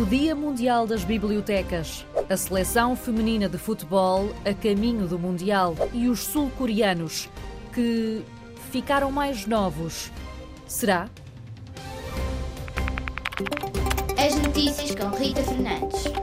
o Dia Mundial das Bibliotecas, a seleção feminina de futebol a caminho do Mundial e os sul-coreanos que ficaram mais novos. Será? As notícias com Rita Fernandes.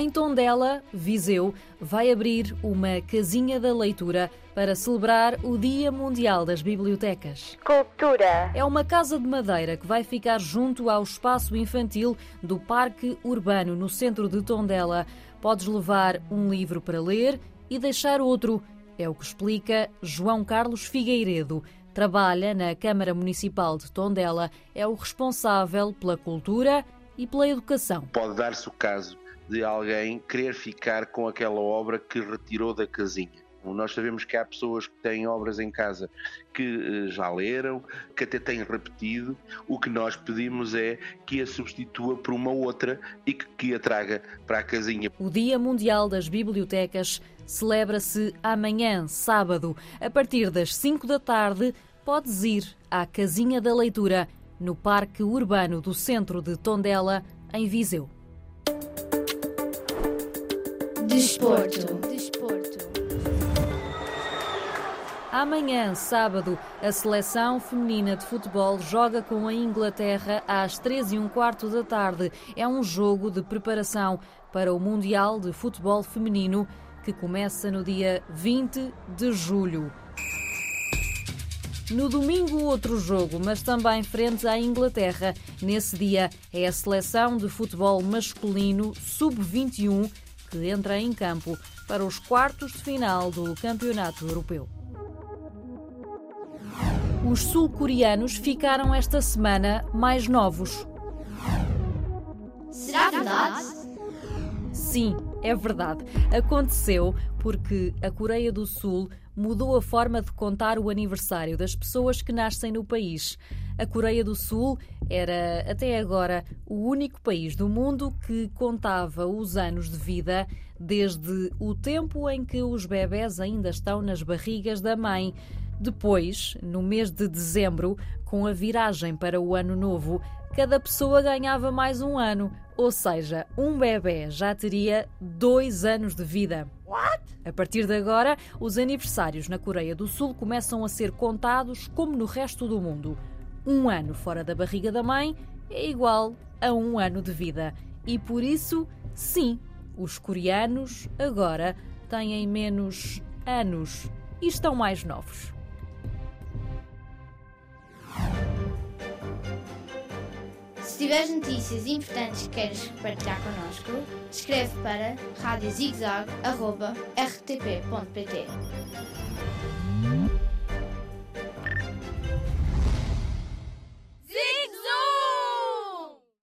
Em Tondela, Viseu, vai abrir uma casinha da leitura para celebrar o Dia Mundial das Bibliotecas. Cultura. É uma casa de madeira que vai ficar junto ao espaço infantil do Parque Urbano, no centro de Tondela. Podes levar um livro para ler e deixar outro. É o que explica João Carlos Figueiredo. Trabalha na Câmara Municipal de Tondela, é o responsável pela cultura e pela educação. Pode dar-se o caso de alguém querer ficar com aquela obra que retirou da casinha. Nós sabemos que há pessoas que têm obras em casa que eh, já leram, que até têm repetido. O que nós pedimos é que a substitua por uma outra e que, que a traga para a casinha. O Dia Mundial das Bibliotecas celebra-se amanhã, sábado. A partir das 5 da tarde, podes ir à Casinha da Leitura, no Parque Urbano do Centro de Tondela, em Viseu. Desporto. Amanhã, sábado, a seleção feminina de futebol joga com a Inglaterra às 13 e um quarto da tarde. É um jogo de preparação para o Mundial de Futebol Feminino que começa no dia 20 de julho. No domingo, outro jogo, mas também frente à Inglaterra. Nesse dia, é a seleção de futebol masculino sub-21 que entra em campo para os quartos de final do Campeonato Europeu. Os sul-coreanos ficaram esta semana mais novos. Será verdade? Sim, é verdade. Aconteceu porque a Coreia do Sul mudou a forma de contar o aniversário das pessoas que nascem no país. A Coreia do Sul era, até agora, o único país do mundo que contava os anos de vida desde o tempo em que os bebés ainda estão nas barrigas da mãe. Depois, no mês de dezembro, com a viragem para o ano novo, cada pessoa ganhava mais um ano, ou seja, um bebê já teria dois anos de vida. What? A partir de agora, os aniversários na Coreia do Sul começam a ser contados como no resto do mundo. Um ano fora da barriga da mãe é igual a um ano de vida. E por isso, sim, os coreanos agora têm menos anos e estão mais novos. Tiveres notícias importantes que queres partilhar connosco, escreve para radiozigzag.rtp.pt